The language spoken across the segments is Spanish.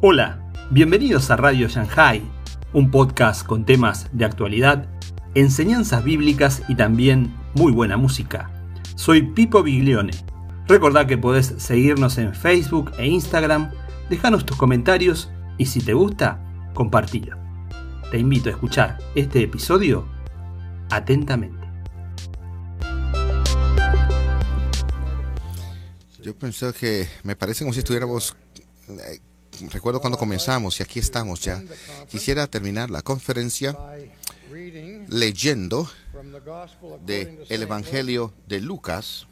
Hola, bienvenidos a Radio Shanghai, un podcast con temas de actualidad, enseñanzas bíblicas y también muy buena música. Soy Pipo Biglione. Recordá que podés seguirnos en Facebook e Instagram, dejanos tus comentarios y si te gusta, compartilo. Te invito a escuchar este episodio atentamente. Yo pensé que me parece como si estuviéramos eh, recuerdo cuando comenzamos y aquí estamos ya. Quisiera terminar la conferencia leyendo de el Evangelio de Lucas,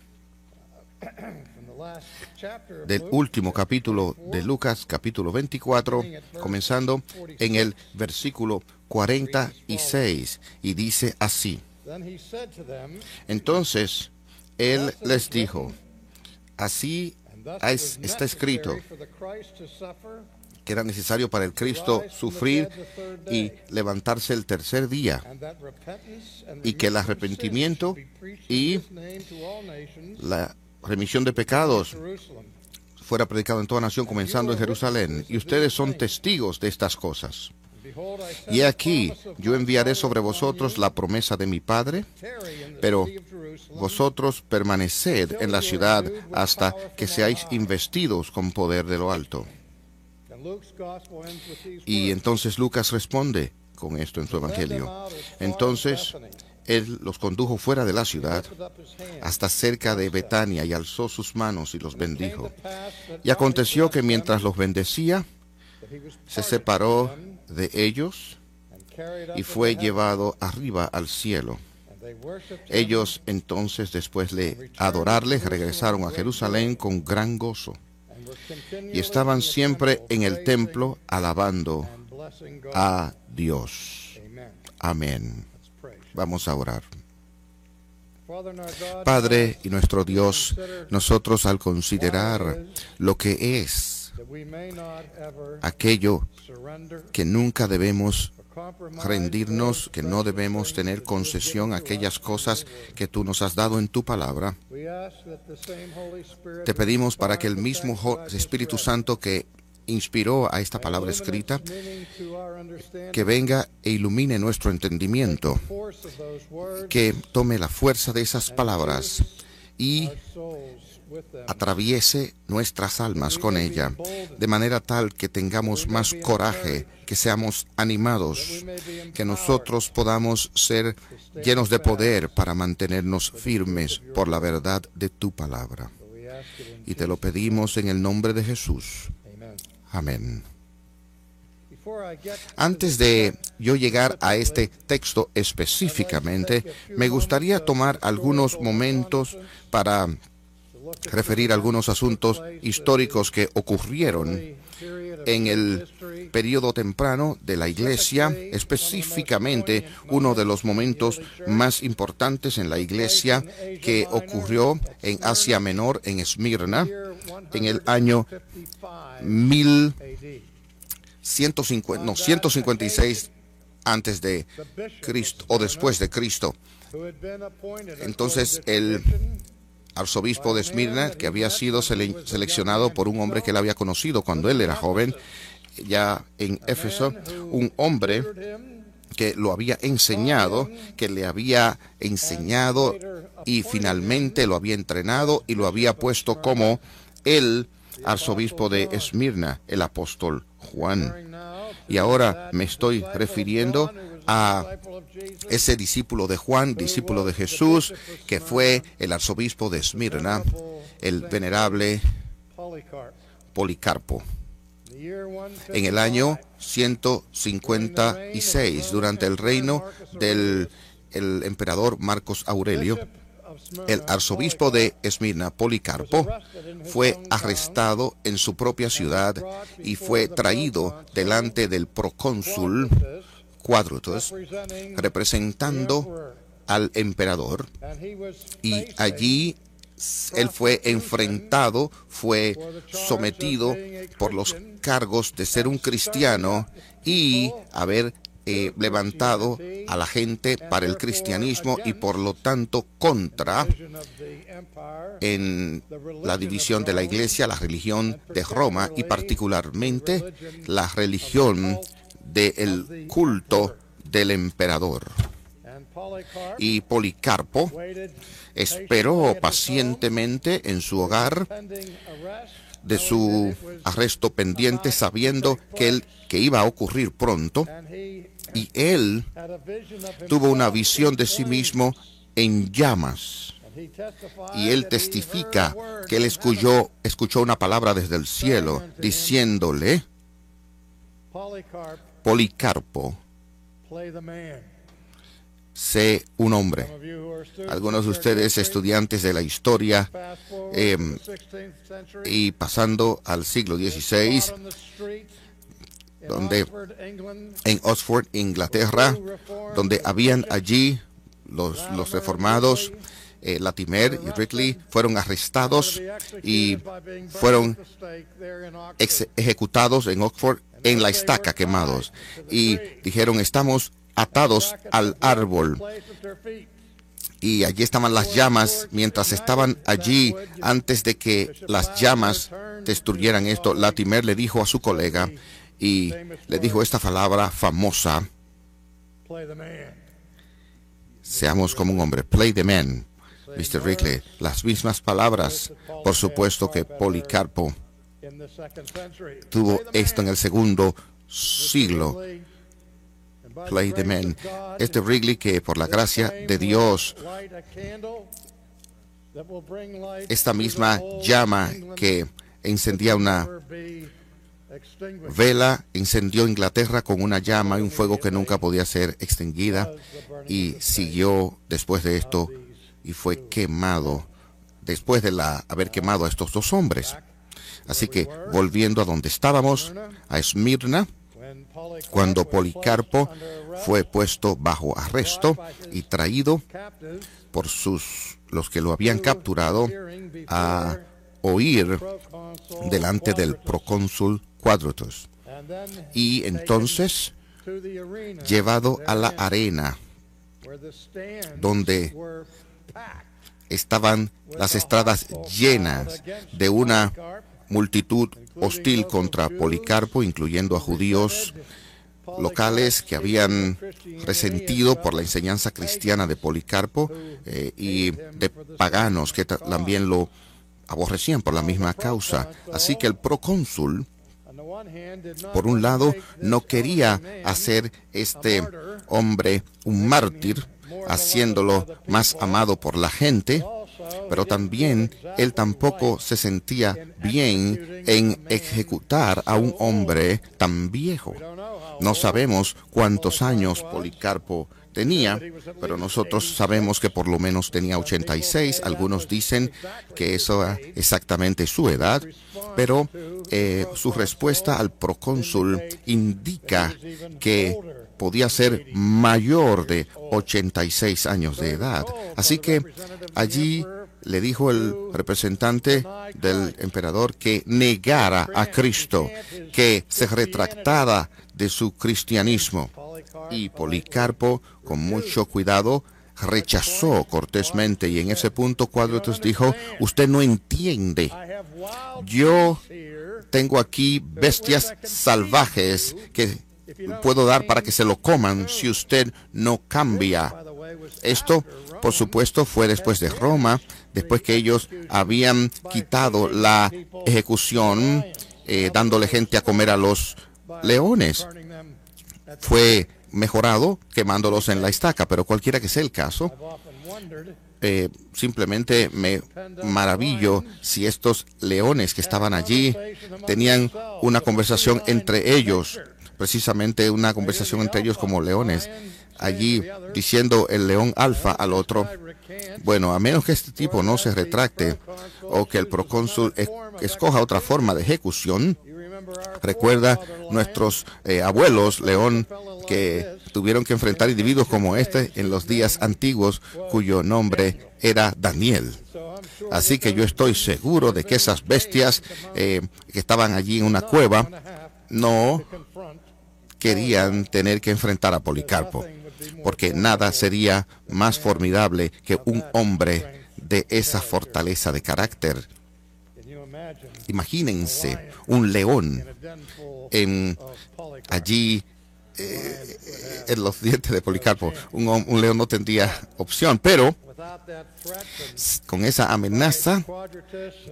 del último capítulo de Lucas, capítulo 24, comenzando en el versículo 46, y dice así. Entonces, él les dijo, así está escrito que era necesario para el Cristo sufrir y levantarse el tercer día, y que el arrepentimiento y la remisión de pecados fuera predicado en toda nación, comenzando en Jerusalén. Y ustedes son testigos de estas cosas. Y aquí yo enviaré sobre vosotros la promesa de mi Padre, pero vosotros permaneced en la ciudad hasta que seáis investidos con poder de lo alto. Y entonces Lucas responde con esto en su Evangelio. Entonces él los condujo fuera de la ciudad hasta cerca de Betania y alzó sus manos y los bendijo. Y aconteció que mientras los bendecía, se separó de ellos y fue llevado arriba al cielo. Ellos entonces, después de adorarle, regresaron a Jerusalén con gran gozo y estaban siempre en el templo alabando a Dios. Amén. Vamos a orar. Padre y nuestro Dios, nosotros al considerar lo que es aquello que nunca debemos rendirnos, que no debemos tener concesión a aquellas cosas que tú nos has dado en tu palabra. Te pedimos para que el mismo Espíritu Santo que inspiró a esta palabra escrita, que venga e ilumine nuestro entendimiento, que tome la fuerza de esas palabras y atraviese nuestras almas con ella, de manera tal que tengamos más coraje, que seamos animados, que nosotros podamos ser llenos de poder para mantenernos firmes por la verdad de tu palabra. Y te lo pedimos en el nombre de Jesús. Amén. Antes de yo llegar a este texto específicamente, me gustaría tomar algunos momentos para referir algunos asuntos históricos que ocurrieron en el periodo temprano de la Iglesia, específicamente uno de los momentos más importantes en la Iglesia que ocurrió en Asia Menor, en Esmirna, en el año 1156 antes de Cristo o después de Cristo. Entonces el arzobispo de Esmirna, que había sido seleccionado por un hombre que él había conocido cuando él era joven, ya en Éfeso, un hombre que lo había enseñado, que le había enseñado y finalmente lo había entrenado y lo había puesto como el arzobispo de Esmirna, el apóstol Juan. Y ahora me estoy refiriendo a ese discípulo de Juan, discípulo de Jesús, que fue el arzobispo de Esmirna, el venerable Policarpo. En el año 156, durante el reino del emperador Marcos Aurelio, el arzobispo de Esmirna, Policarpo, fue arrestado en su propia ciudad y fue traído delante del procónsul Cuadrutos, representando al emperador, y allí él fue enfrentado, fue sometido por los cargos de ser un cristiano y haber eh, levantado a la gente para el cristianismo y por lo tanto contra en la división de la iglesia, la religión de Roma y particularmente la religión del culto del emperador. Y Policarpo esperó pacientemente en su hogar de su arresto pendiente sabiendo que, que iba a ocurrir pronto y él tuvo una visión de sí mismo en llamas. Y él testifica que él escuchó, escuchó una palabra desde el cielo diciéndole, Policarpo, sé un hombre. Algunos de ustedes estudiantes de la historia em, y pasando al siglo XVI, donde en Oxford, Inglaterra, donde habían allí los, los reformados, eh, Latimer y Ridley fueron arrestados y fueron ejecutados en Oxford en la estaca quemados. Y dijeron, estamos atados al árbol. Y allí estaban las llamas, mientras estaban allí, antes de que las llamas destruyeran esto, Latimer le dijo a su colega, y le dijo esta palabra famosa, seamos como un hombre, play the man, Mr. Rickley, las mismas palabras, por supuesto que Policarpo tuvo esto en el segundo siglo. Play the man. Este Wrigley que por la gracia de Dios, esta misma llama que encendía una vela incendió Inglaterra con una llama y un fuego que nunca podía ser extinguida y siguió después de esto y fue quemado después de la, haber quemado a estos dos hombres. Así que volviendo a donde estábamos, a Esmirna, cuando Policarpo fue puesto bajo arresto y traído por sus los que lo habían capturado a oír delante del procónsul Quadratus. Y entonces, llevado a la arena, donde estaban las estradas llenas de una multitud hostil contra Policarpo, incluyendo a judíos locales que habían resentido por la enseñanza cristiana de Policarpo eh, y de paganos que también lo aborrecían por la misma causa. Así que el procónsul por un lado, no quería hacer este hombre un mártir, haciéndolo más amado por la gente, pero también él tampoco se sentía bien en ejecutar a un hombre tan viejo. No sabemos cuántos años Policarpo tenía, pero nosotros sabemos que por lo menos tenía 86. Algunos dicen que eso es exactamente su edad, pero eh, su respuesta al procónsul indica que podía ser mayor de 86 años de edad. Así que allí le dijo el representante del emperador que negara a Cristo, que se retractara de su cristianismo. Y Policarpo, con mucho cuidado, rechazó cortésmente y en ese punto Cuadrotus dijo, usted no entiende. Yo tengo aquí bestias salvajes que puedo dar para que se lo coman si usted no cambia. Esto, por supuesto, fue después de Roma, después que ellos habían quitado la ejecución, eh, dándole gente a comer a los leones. Fue mejorado quemándolos en la estaca, pero cualquiera que sea el caso, eh, simplemente me maravillo si estos leones que estaban allí tenían una conversación entre ellos, precisamente una conversación entre ellos como leones, allí diciendo el león alfa al otro, bueno, a menos que este tipo no se retracte o que el procónsul escoja otra forma de ejecución, Recuerda nuestros eh, abuelos, León, que tuvieron que enfrentar individuos como este en los días antiguos, cuyo nombre era Daniel. Así que yo estoy seguro de que esas bestias eh, que estaban allí en una cueva no querían tener que enfrentar a Policarpo, porque nada sería más formidable que un hombre de esa fortaleza de carácter. Imagínense un león en, allí eh, en los dientes de Policarpo. Un, león no tendría opción, pero con esa amenaza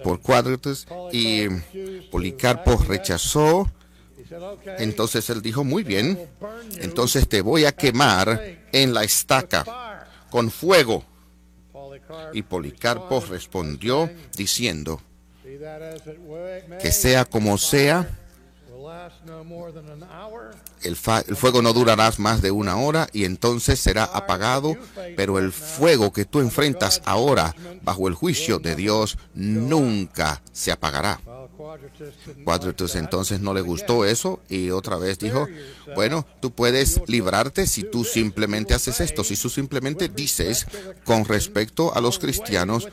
por Quadratus y Policarpo rechazó. Entonces él dijo, muy bien, entonces te voy a quemar en la estaca con fuego. Y Policarpo respondió diciendo, que sea como sea, el, fuego no durará más de una hora y entonces será apagado, pero el fuego que tú enfrentas ahora bajo el juicio de Dios nunca se apagará. Quadratus entonces no le gustó eso y otra vez dijo, bueno, tú puedes librarte si tú simplemente haces esto, si tú simplemente dices con respecto a los cristianos,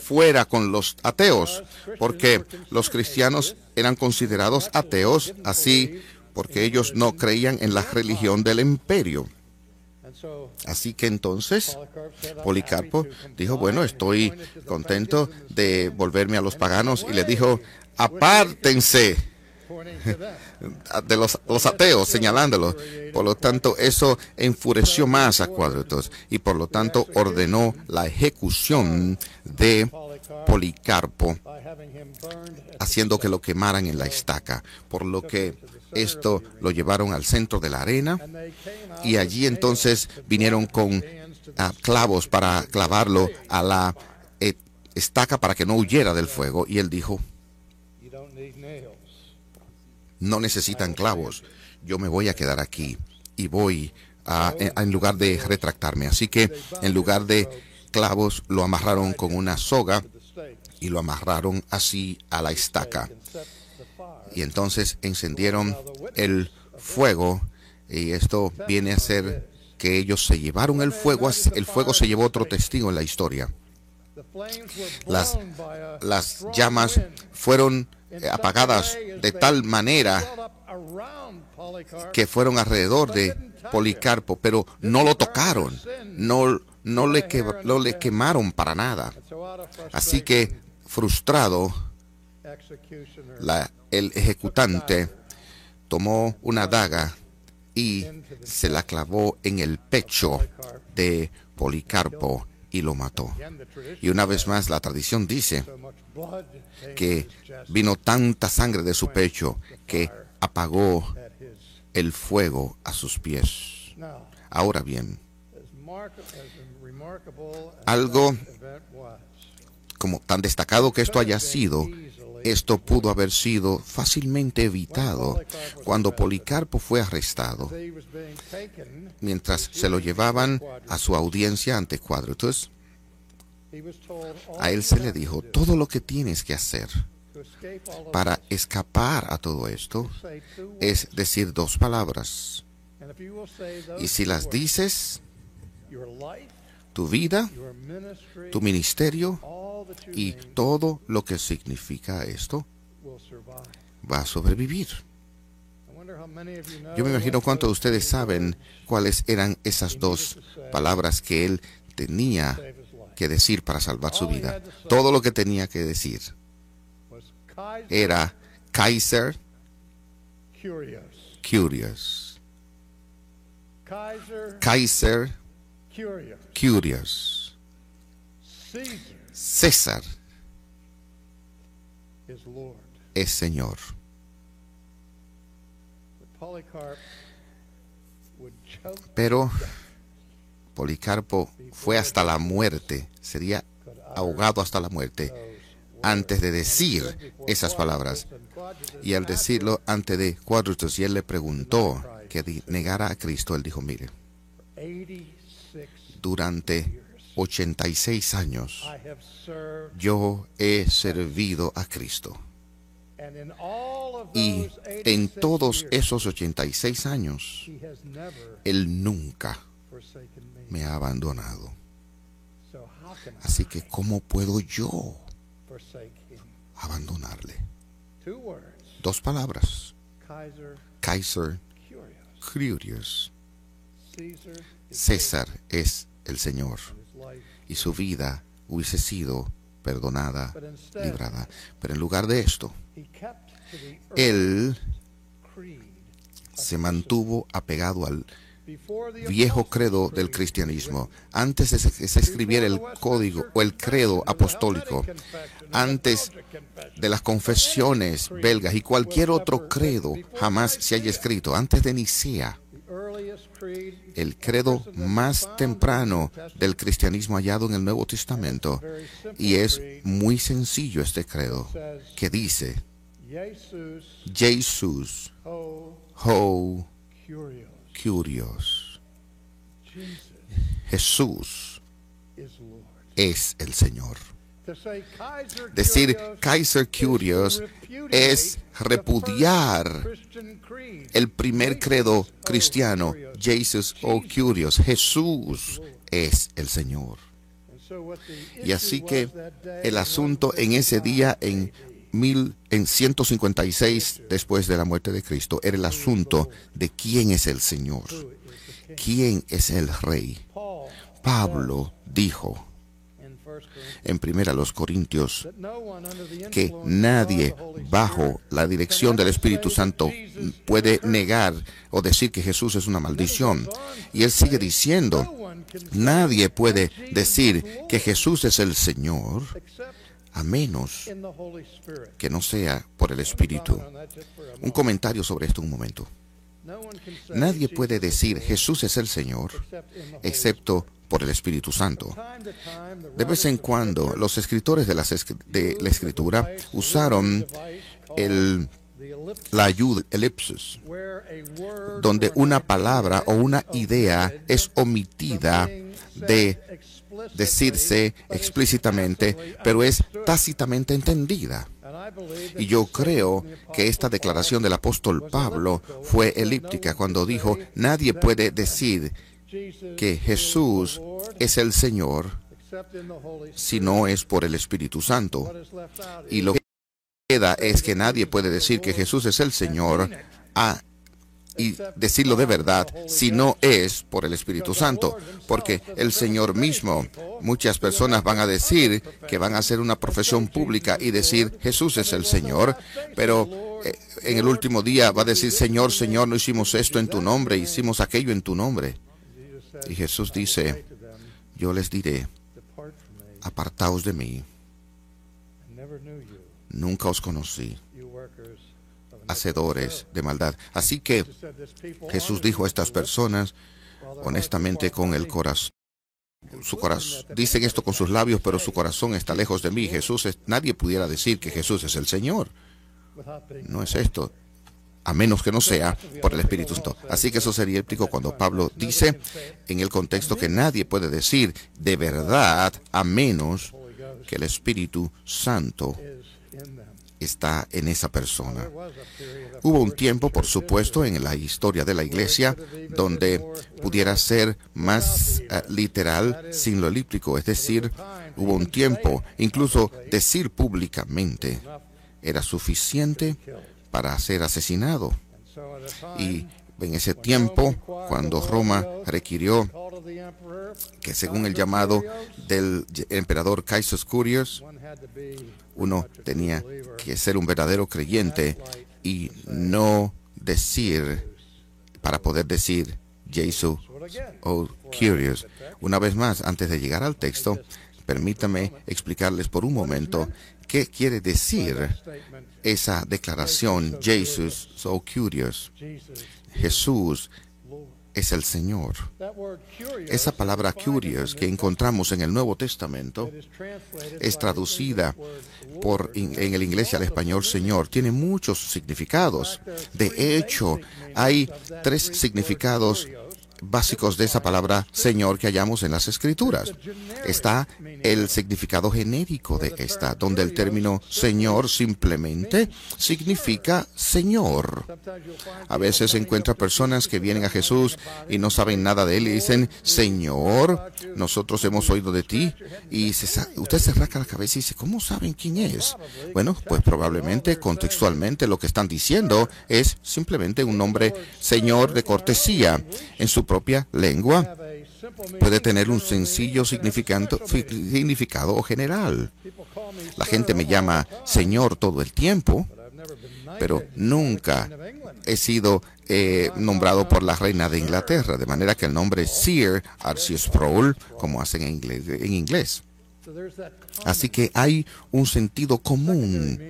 fuera con los ateos, porque los cristianos eran considerados ateos así porque ellos no creían en la religión del imperio. Así que entonces Policarpo dijo, bueno, estoy contento de volverme a los paganos y le dijo, apártense de los, ateos, señalándolos. Por lo tanto, eso enfureció más a Cuadritos y por lo tanto ordenó la ejecución de Policarpo, haciendo que lo quemaran en la estaca. Por lo que esto lo llevaron al centro de la arena y allí entonces vinieron con ah, clavos para clavarlo a la eh, estaca para que no huyera del fuego. Y él dijo, no necesitan clavos. Yo me voy a quedar aquí y voy a, en lugar de retractarme. Así que en lugar de clavos lo amarraron con una soga y lo amarraron así a la estaca. Y entonces encendieron el fuego y esto viene a ser que ellos se llevaron el fuego, el fuego se llevó otro testigo en la historia. Las, las llamas fueron eh, apagadas de tal manera que fueron alrededor de Policarpo, pero no lo tocaron, no, no, le, le quemaron para nada. Así que, frustrado, la, el ejecutante tomó una daga y se la clavó en el pecho de Policarpo y lo mató. Y una vez más la tradición dice que vino tanta sangre de su pecho que apagó el fuego a sus pies. Ahora bien, algo como tan destacado que esto haya sido, esto pudo haber sido fácilmente evitado cuando Policarpo fue arrestado. Mientras se lo llevaban a su audiencia ante Quadratus, a él se le dijo, todo lo que tienes que hacer para escapar a todo esto es decir dos palabras. Y si las dices, tu vida, tu ministerio y todo lo que significa esto va a sobrevivir. Yo me imagino cuántos de ustedes saben cuáles eran esas dos palabras que él tenía que decir para salvar su vida. Todo lo que tenía que decir era Kaiser Curious. Kaiser Curious. César es Señor. Pero Policarpo fue hasta la muerte, sería ahogado hasta la muerte antes de decir esas palabras. Y al decirlo antes de Cuadrutos, y él le preguntó que negara a Cristo, él dijo, mire, durante 86 años yo he servido a Cristo. Y en todos esos 86 años, Él nunca me ha abandonado. Así que, ¿cómo puedo yo abandonarle? Dos palabras. Kaiser curious. César es el Señor y su vida hubiese sido perdonada, librada. Pero en lugar de esto, él se mantuvo apegado al viejo credo del cristianismo. Antes de que se escribiera el código o el credo apostólico, antes de las confesiones belgas y cualquier otro credo jamás se haya escrito, antes de Nicea, el credo más temprano del cristianismo hallado en el Nuevo Testamento. Y es muy sencillo este credo, que dice, Jesús, ho, curios. Jesús es el Señor. Decir Kaiser Curios es repudiar el primer credo cristiano, Jesus o Curios. Jesús es el Señor. Y así que el asunto en ese día, en, mil, en 156 después de la muerte de Cristo, era el asunto de quién es el Señor, quién es el Rey. Pablo dijo, en primera los Corintios que nadie bajo la dirección del Espíritu Santo puede negar o decir que Jesús es una maldición. Y él sigue diciendo, nadie puede decir que Jesús es el Señor a menos que no sea por el Espíritu. Un comentario sobre esto un momento. Nadie puede decir Jesús es el Señor excepto por el Espíritu Santo. De vez en cuando los escritores de la, Escritura usaron el, la ayuda, elipsis, donde una palabra o una idea es omitida de decirse explícitamente, pero es tácitamente entendida. Y yo creo que esta declaración del apóstol Pablo fue elíptica cuando dijo, nadie puede decir que Jesús es el Señor si no es por el Espíritu Santo. Y lo que queda es que nadie puede decir que Jesús es el Señor a y decirlo de verdad si no es por el Espíritu Santo, porque el Señor mismo, muchas personas van a decir que van a hacer una profesión pública y decir Jesús es el Señor, pero eh, en el último día va a decir Señor, Señor, no hicimos esto en tu nombre, hicimos aquello en tu nombre. Y Jesús dice, yo les diré, apartaos de mí, nunca os conocí, hacedores de maldad. Así que Jesús dijo a estas personas, honestamente con el corazón, su corazón, dicen esto con sus labios, pero su corazón está lejos de mí. Jesús es, nadie pudiera decir que Jesús es el Señor. No es esto a menos que no sea por el Espíritu Santo. Así que eso sería épico cuando Pablo dice en el contexto que nadie puede decir de verdad a menos que el Espíritu Santo está en esa persona. Hubo un tiempo, por supuesto, en la historia de la iglesia donde pudiera ser más eh, literal sin lo elíptico, es decir, hubo un tiempo, incluso decir públicamente era suficiente para ser asesinado. Y en ese tiempo, cuando Roma requirió que según el llamado del emperador Kaiser Curios, uno tenía que ser un verdadero creyente y no decir, para poder decir Jesús o Curious. Una vez más, antes de llegar al texto, permítame explicarles por un momento qué quiere decir esa declaración, Jesus, so curious. Jesús es el Señor. Esa palabra curious que encontramos en el Nuevo Testamento es traducida por, en el inglés al español Señor. Tiene muchos significados. De hecho, hay tres significados básicos de esa palabra Señor que hallamos en las Escrituras. Está el significado genérico de esta, donde el término Señor simplemente significa Señor. A veces se encuentra personas que vienen a Jesús y no saben nada de él y dicen, Señor, nosotros hemos oído de ti. Y usted se rasca la cabeza y dice, ¿cómo saben quién es? Bueno, pues probablemente contextualmente lo que están diciendo es simplemente un nombre Señor de cortesía en su propia lengua puede tener un sencillo significado o general. La gente me llama Señor todo el tiempo, pero nunca he sido eh, nombrado por la reina de Inglaterra, de manera que el nombre Sir Arceus Sproul, como hacen. En inglés. Así que hay un sentido común.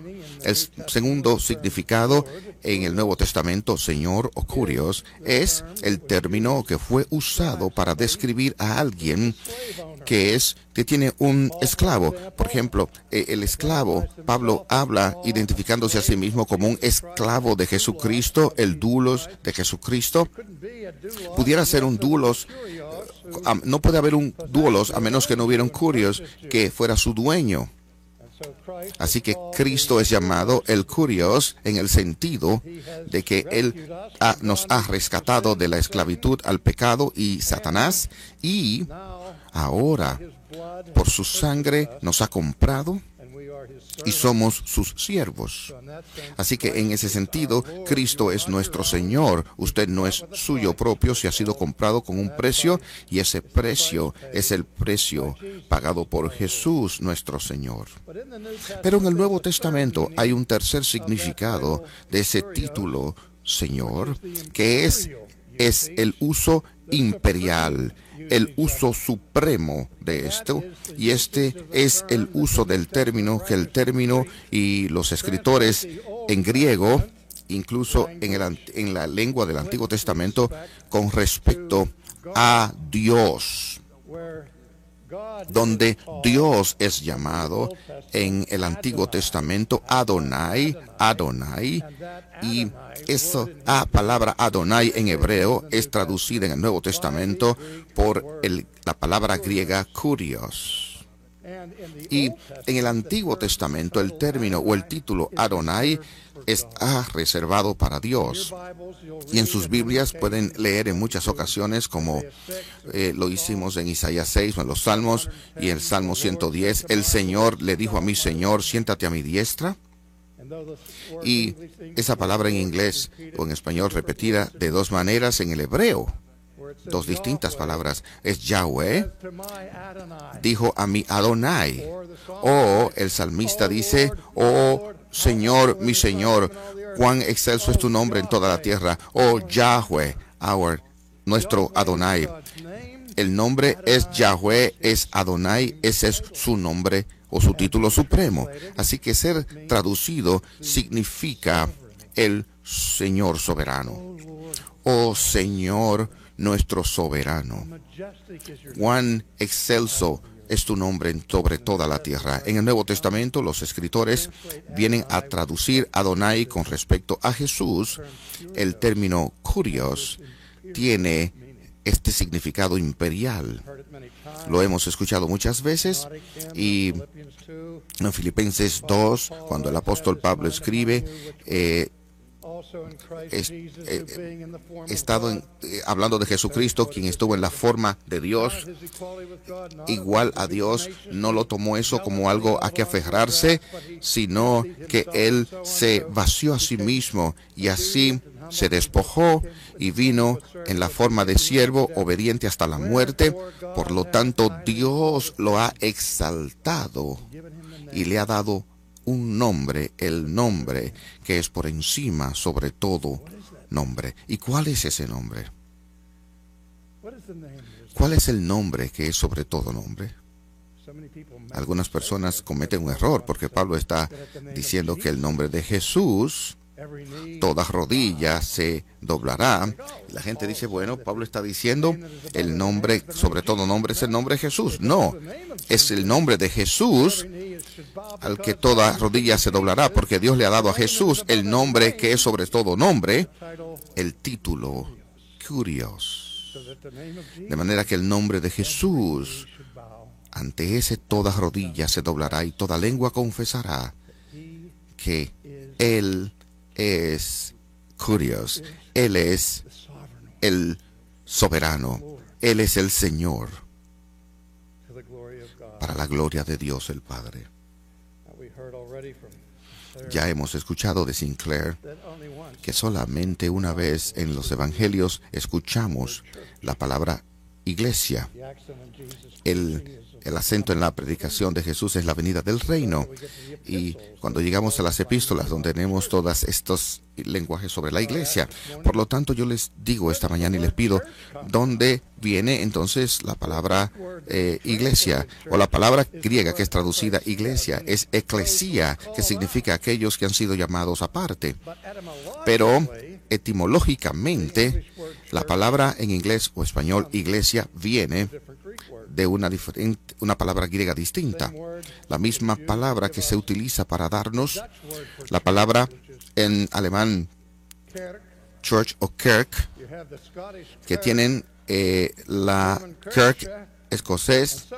El segundo significado en el Nuevo Testamento, Señor o Curios, es el término que fue usado para describir a alguien que es que tiene un esclavo. Por ejemplo, e, el esclavo, Pablo habla identificándose a sí mismo como un esclavo de Jesucristo, el dulos de Jesucristo. Pudiera ser un dulos no puede haber un duolos a menos que no hubiera un curios que fuera su dueño. Así que Cristo es llamado el curios en el sentido de que Él nos ha rescatado de la esclavitud al pecado y Satanás y ahora por su sangre nos ha comprado y somos sus siervos. Así que en ese sentido, Cristo es nuestro Señor. Usted no es suyo propio, si ha sido comprado con un precio y ese precio es el precio pagado por Jesús nuestro Señor. Pero en el Nuevo Testamento hay un tercer significado de ese título Señor, que es, es el uso imperial el uso supremo de esto y este es el uso del término que el término y los escritores en griego incluso en, el, en la lengua del Antiguo Testamento con respecto a Dios donde Dios es llamado en el Antiguo Testamento Adonai, Adonai, y esa palabra Adonai en hebreo es traducida en el Nuevo Testamento por la palabra griega kurios. Y en el Antiguo Testamento el término o el título Adonai está reservado para Dios. Y en sus Biblias pueden leer en muchas ocasiones, como eh, lo hicimos en Isaías 6 o en los Salmos y el Salmo 110, el Señor le dijo a mi Señor, siéntate a mi diestra. Y esa palabra en inglés o en español repetida de dos maneras en el hebreo, dos distintas palabras, es Yahweh, dijo a mi Adonai. O el salmista dice, oh Señor, mi Señor, cuán excelso es tu nombre en toda la tierra. Oh Yahweh, our, nuestro Adonai. El nombre es Yahweh, es Adonai, ese es su nombre o su título supremo. Así que ser traducido significa el Señor soberano. Oh Señor, nuestro soberano. Cuán excelso es tu nombre sobre toda la tierra. En el Nuevo Testamento los escritores vienen a traducir Adonai con respecto a Jesús. El término curios tiene este significado imperial. Lo hemos escuchado muchas veces y en Filipenses 2, cuando el apóstol Pablo escribe, eh, Eh, estado eh, hablando de Jesucristo, quien estuvo en la forma de Dios, igual a Dios, no lo tomó eso como algo a que aferrarse, sino que Él se vació a sí mismo y así se despojó y vino en la forma de siervo obediente hasta la muerte. Por lo tanto, Dios lo ha exaltado y le ha dado un nombre, el nombre que es por encima sobre todo nombre. ¿Y cuál es ese nombre? ¿Cuál es el nombre que es sobre todo nombre? Algunas personas cometen un error porque Pablo está diciendo que el nombre de Jesús toda rodilla se doblará. La gente dice, bueno, Pablo está diciendo el nombre, sobre todo nombre, es el nombre de Jesús. No, es el nombre de Jesús al que toda rodilla se doblará, porque Dios le ha dado a Jesús el nombre que es sobre todo nombre, el título Curios. De manera que el nombre de Jesús, ante ese toda rodilla se doblará y toda lengua confesará que Él es Curios, Él es el soberano, Él es el Señor, para la gloria de Dios el Padre. Ya hemos escuchado de Sinclair que solamente una vez en los Evangelios escuchamos la palabra iglesia. El el acento en la predicación de Jesús es la venida del reino. Y cuando llegamos a las epístolas, donde tenemos todos estos lenguajes sobre la iglesia, por lo tanto yo les digo esta mañana y les pido, ¿dónde viene entonces la palabra eh, iglesia? O la palabra griega que es traducida iglesia, es eclesia, que significa aquellos que han sido llamados aparte. Pero etimológicamente, la palabra en inglés o español iglesia viene de una, diferente, una palabra griega distinta. La misma palabra que se utiliza para darnos la palabra en alemán church o kirk, que tienen eh, la kirk escocés,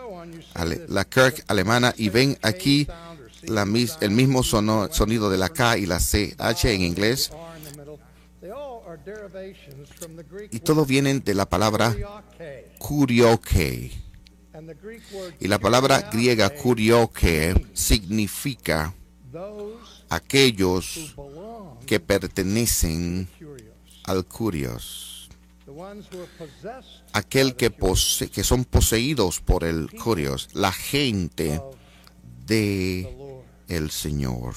la kirk alemana, y ven aquí la, el mismo sonido de la K y la CH en inglés. Y todo vienen de la palabra kurioke y la palabra griega kurioke significa aquellos que pertenecen al curios. Aquel que, que son poseídos por el curios, la gente de el Señor.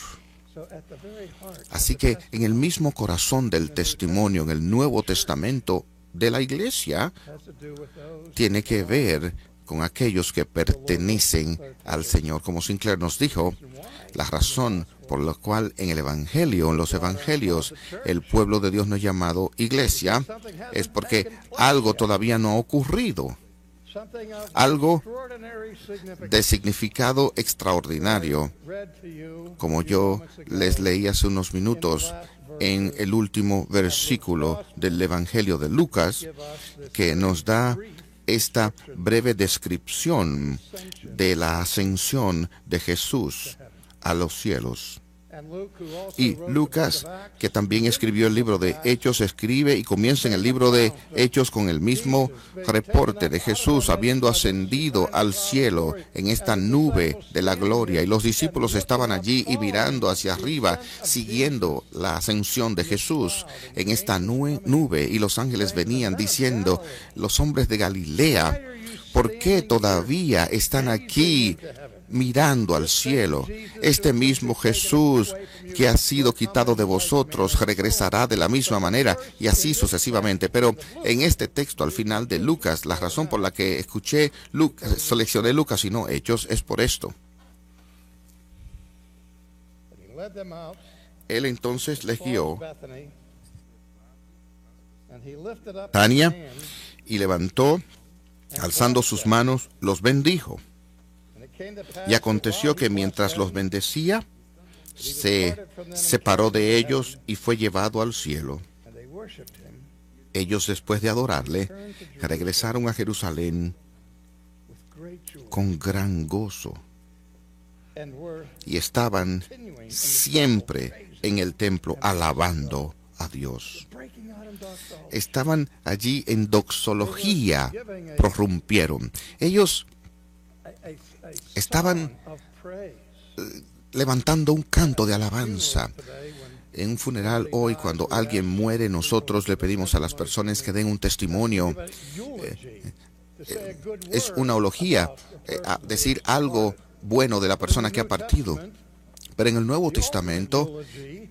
Así que en el mismo corazón del testimonio, en el Nuevo Testamento de la iglesia, tiene que ver con aquellos que pertenecen al Señor. Como Sinclair nos dijo, la razón por la cual en el Evangelio, en los Evangelios, el pueblo de Dios no es llamado iglesia, es porque algo todavía no ha ocurrido. Algo de significado extraordinario, como yo les leí hace unos minutos en el último versículo del Evangelio de Lucas, que nos da esta breve descripción de la ascensión de Jesús a los cielos. Y Lucas, que también escribió el libro de Hechos, escribe y comienza en el libro de Hechos con el mismo reporte de Jesús habiendo ascendido al cielo en esta nube de la gloria. Y los discípulos estaban allí y mirando hacia arriba, siguiendo la ascensión de Jesús en esta nube. Y los ángeles venían diciendo, los hombres de Galilea, ¿por qué todavía están aquí mirando al cielo. Este mismo Jesús que ha sido quitado de vosotros regresará de la misma manera y así sucesivamente. Pero en este texto al final de Lucas, la razón por la que escuché, Lucas, seleccioné Lucas y no Hechos es por esto. Él entonces les guió Tania y levantó, alzando sus manos, los bendijo. Y aconteció que mientras los bendecía, se separó de ellos y fue llevado al cielo. Ellos después de adorarle, regresaron a Jerusalén con gran gozo y estaban siempre en el templo alabando a Dios. Estaban allí en doxología, prorrumpieron. Ellos estaban eh, levantando un canto de alabanza. En un funeral hoy, cuando alguien muere, nosotros le pedimos a las personas que den un testimonio. Eh, eh, es una ología, decir algo bueno de la persona que ha partido. Pero en el Nuevo Testamento,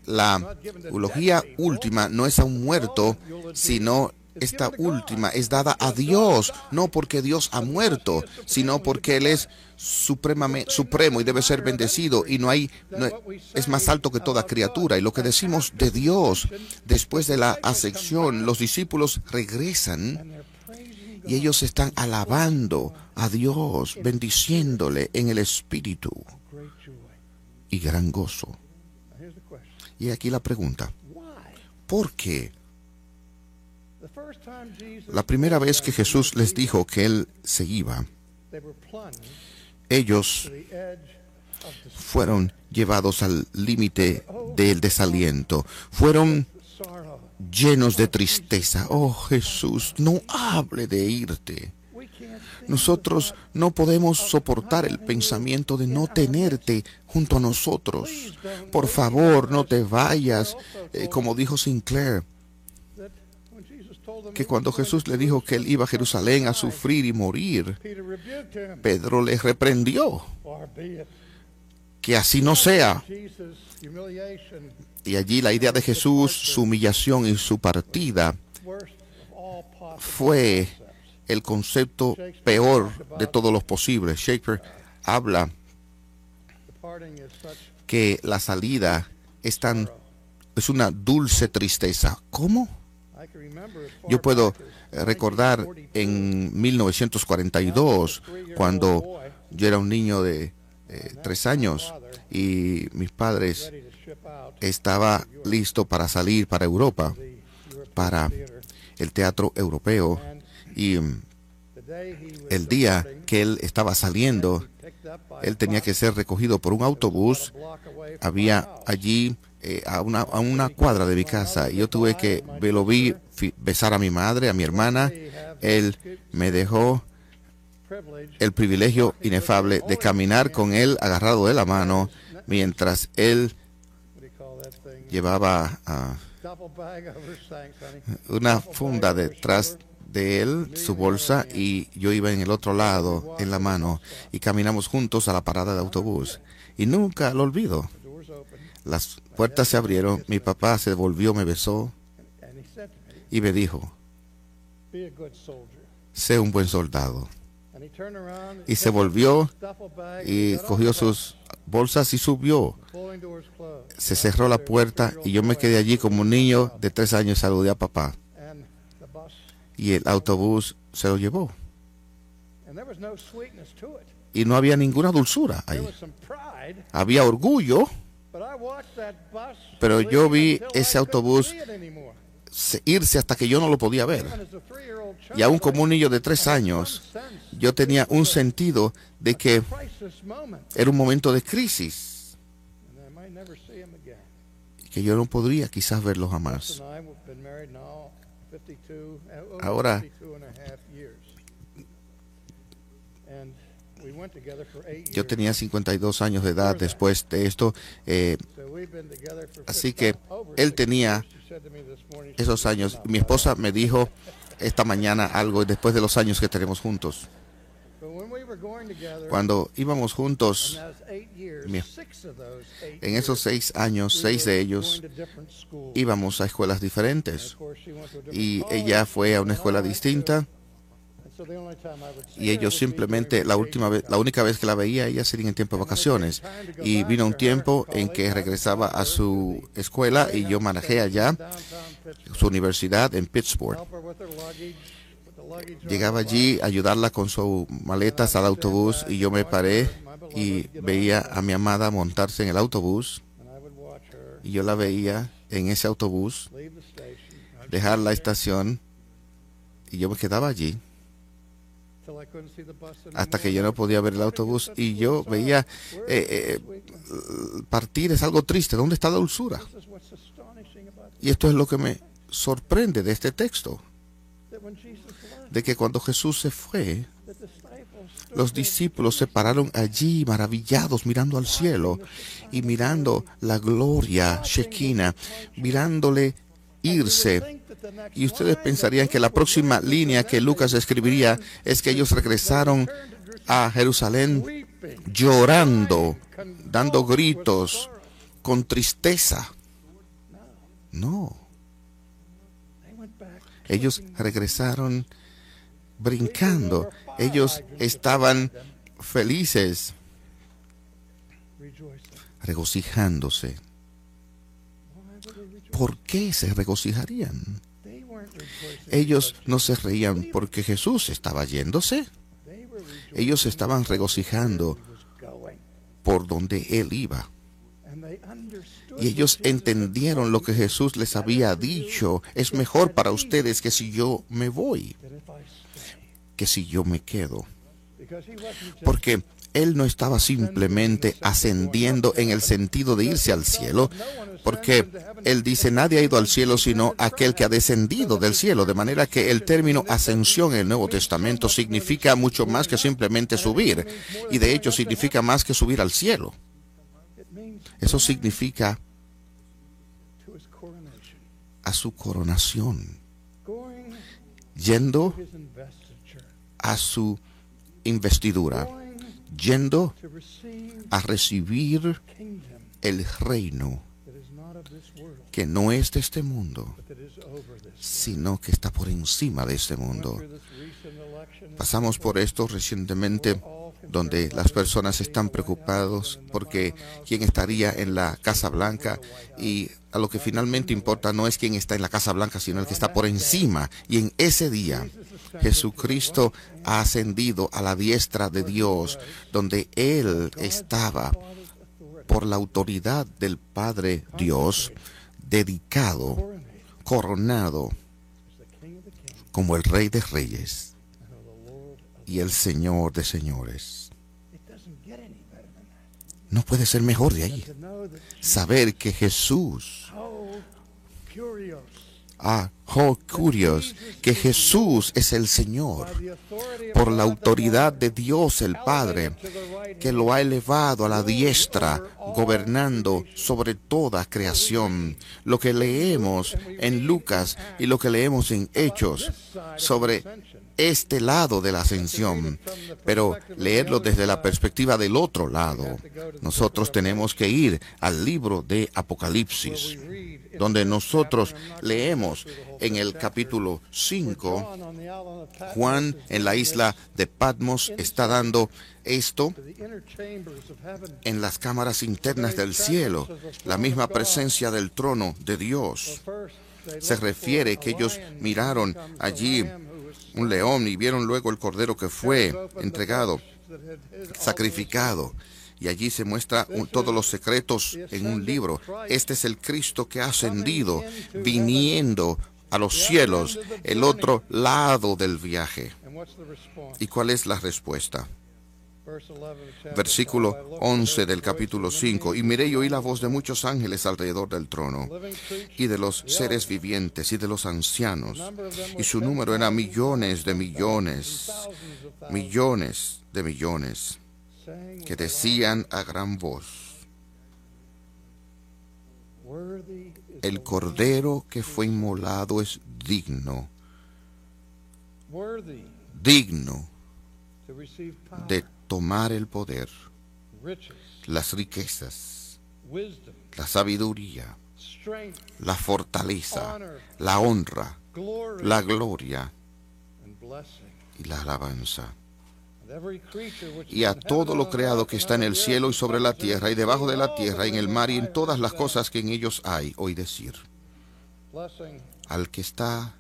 la eulogía última no es a un muerto, sino esta última es dada a Dios, no porque Dios ha muerto, sino porque Él es supremo y debe ser bendecido y no hay, es más alto que toda criatura. Y lo que decimos de Dios después de la asección, los discípulos regresan y ellos están alabando a Dios, bendiciéndole en el Espíritu y gran gozo. Y aquí la pregunta, ¿por qué La primera vez que Jesús les dijo que Él se iba, ellos fueron llevados al límite del desaliento, fueron llenos de tristeza. Oh Jesús, no hable de irte. Nosotros no podemos soportar el pensamiento de no tenerte junto a nosotros. Por favor, no te vayas, eh, como dijo Sinclair que cuando Jesús le dijo que él iba a Jerusalén a sufrir y morir, Pedro le reprendió que así no sea. Y allí la idea de Jesús, su humillación y su partida fue el concepto peor de todos los posibles. Shakespeare habla que la salida es tan es una dulce tristeza. ¿Cómo? Yo puedo recordar en 1942, cuando yo era un niño de eh, tres años y mis padres estaba listo para salir para Europa, para el teatro europeo. Y mm, el día que él estaba saliendo, él tenía que ser recogido por un autobús. Había allí eh, a, una, a una cuadra de mi casa y yo tuve que, lo vi besar a mi madre, a mi hermana. Él me dejó el privilegio inefable de caminar con él agarrado de la mano mientras él llevaba una funda detrás de él, su bolsa, y yo iba en el otro lado, en la mano, y caminamos juntos a la parada de autobús. Y nunca lo olvido. Las puertas se abrieron, mi papá se volvió, me besó y me dijo, sé un buen soldado. Y se volvió y cogió sus bolsas y subió. Se cerró la puerta y yo me quedé allí como un niño de tres años, saludé a papá. Y el autobús se lo llevó. Y no había ninguna dulzura ahí. Había orgullo pero yo vi ese autobús irse hasta que yo no lo podía ver. Y aún como un niño de tres años, yo tenía un sentido de que era un momento de crisis. Y que yo no podría quizás verlo jamás. Ahora yo tenía 52 años de edad después de esto, eh, así que él tenía esos años. Mi esposa me dijo esta mañana algo después de los años que tenemos juntos. Cuando íbamos juntos, en esos seis años, seis de ellos íbamos a escuelas diferentes. Y ella fue a una escuela distinta y ellos simplemente la última vez, la única vez que la veía ella sería en tiempo de vacaciones. y vino un tiempo en que regresaba a su escuela y yo manejé allá su universidad en Pittsburgh. Llegaba allí a ayudarla con sus maletas al autobús y yo me paré y veía a mi amada montarse en el autobús. Y yo la veía en ese autobús dejar la estación y yo me quedaba allí hasta que yo no podía ver el autobús y yo veía eh, eh, partir es algo triste. ¿Dónde está la dulzura? Y esto es lo que me sorprende de este texto, de que cuando Jesús se fue, los discípulos se pararon allí maravillados mirando al cielo y mirando la gloria Shekinah, mirándole irse y ustedes pensarían que la próxima línea que Lucas escribiría es que ellos regresaron a Jerusalén llorando, dando gritos, con tristeza. No. Ellos regresaron brincando. Ellos estaban felices, regocijándose. ¿Por qué se regocijarían? Ellos no se reían porque Jesús estaba yéndose. Ellos estaban regocijando por donde Él iba. Y ellos entendieron lo que Jesús les había dicho. Es mejor para ustedes que si yo me voy, que si yo me quedo. Porque él no estaba simplemente ascendiendo en el sentido de irse al cielo, porque Él dice, nadie ha ido al cielo sino aquel que ha descendido del cielo, de manera que el término ascensión en el Nuevo Testamento significa mucho más que simplemente subir, y de hecho significa más que subir al cielo. Eso significa a su coronación, yendo a su investidura yendo a recibir el reino que no es de este mundo, sino que está por encima de este mundo. Pasamos por esto recientemente donde las personas están preocupados porque quién estaría en la Casa Blanca y a lo que finalmente importa no es quién está en la Casa Blanca, sino el que está por encima. Y en ese día Jesucristo ha ascendido a la diestra de Dios, donde Él estaba por la autoridad del Padre Dios, dedicado, coronado como el Rey de Reyes y el Señor de señores. No puede ser mejor de ahí. Saber que Jesús Ah, oh, curioso, que Jesús es el Señor por la autoridad de Dios el Padre, que lo ha elevado a la diestra, gobernando sobre toda creación. Lo que leemos en Lucas y lo que leemos en Hechos sobre este lado de la ascensión, pero leerlo desde la perspectiva del otro lado. Nosotros tenemos que ir al libro de Apocalipsis, donde nosotros leemos en el capítulo 5, Juan en la isla de Patmos está dando esto en las cámaras internas del cielo, la misma presencia del trono de Dios. Se refiere que ellos miraron allí un león y vieron luego el cordero que fue entregado, sacrificado. Y allí se muestra todos los secretos en un libro. Este es el Cristo que ha ascendido, viniendo a los cielos, el otro lado del viaje. ¿Y cuál es la respuesta? Versículo 11 del capítulo 5. Y miré y oí la voz de muchos ángeles alrededor del trono, y de los seres vivientes, y de los ancianos. Y su número era millones de millones, millones de millones, que decían a gran voz, el cordero que fue inmolado es digno, digno de tomar el poder, las riquezas, la sabiduría, la fortaleza, la honra, la gloria y la alabanza. Y a todo lo creado que está en el cielo y sobre la tierra y debajo de la tierra, en el mar y en todas las cosas que en ellos hay, hoy decir, al que está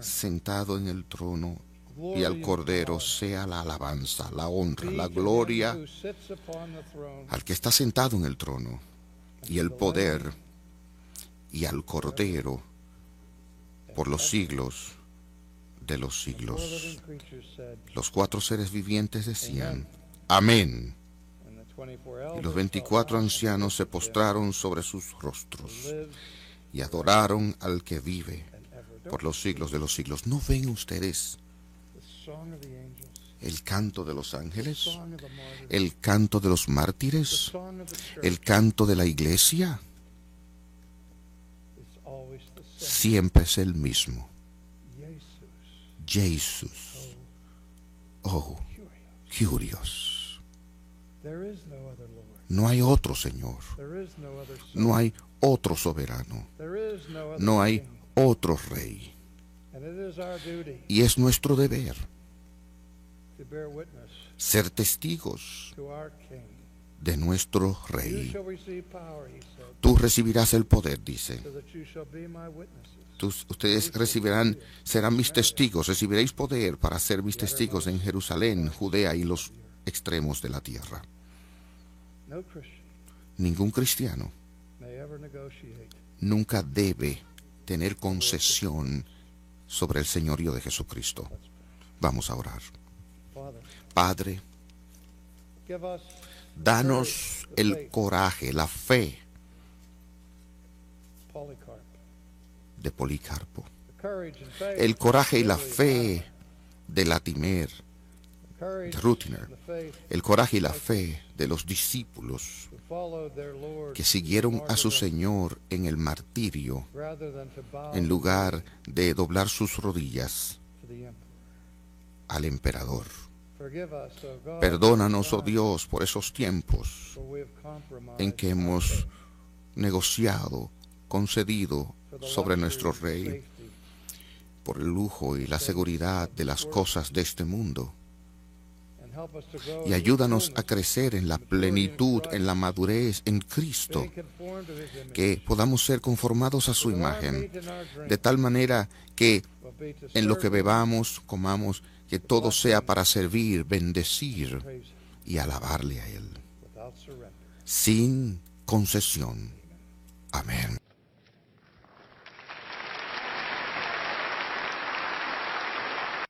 sentado en el trono y al Cordero sea la alabanza, la honra, la gloria al que está sentado en el trono y el poder y al Cordero por los siglos de los siglos. Los cuatro seres vivientes decían, Amén. Y los veinticuatro ancianos se postraron sobre sus rostros y adoraron al que vive por los siglos de los siglos. ¿No ven ustedes el canto de los ángeles, el canto de los mártires, el canto de la iglesia, siempre es el mismo. Jesús. Oh, curios. No hay otro Señor. No hay otro soberano. No hay otro rey. Y es nuestro deber ser testigos de nuestro Rey. Tú recibirás el poder, dice. ustedes recibirán, serán mis testigos, recibiréis poder para ser mis testigos en Jerusalén, Judea y los extremos de la tierra. Ningún cristiano nunca debe tener concesión sobre el señorío de Jesucristo. Vamos a orar. Padre, danos el coraje, la fe de Policarpo, el coraje y la fe de Latimer, de Rutiner, el coraje y la fe de los discípulos que siguieron a su Señor en el martirio en lugar de doblar sus rodillas al emperador. Perdónanos, oh Dios, por esos tiempos en que hemos negociado, concedido sobre nuestro rey por el lujo y la seguridad de las cosas de este mundo. y ayúdanos a crecer en la plenitud, en la madurez en Cristo, que podamos ser conformados a su imagen, de tal manera que en lo que bebamos, comamos, que todo sea para servir, bendecir y alabarle a Él, sin concesión. Amén.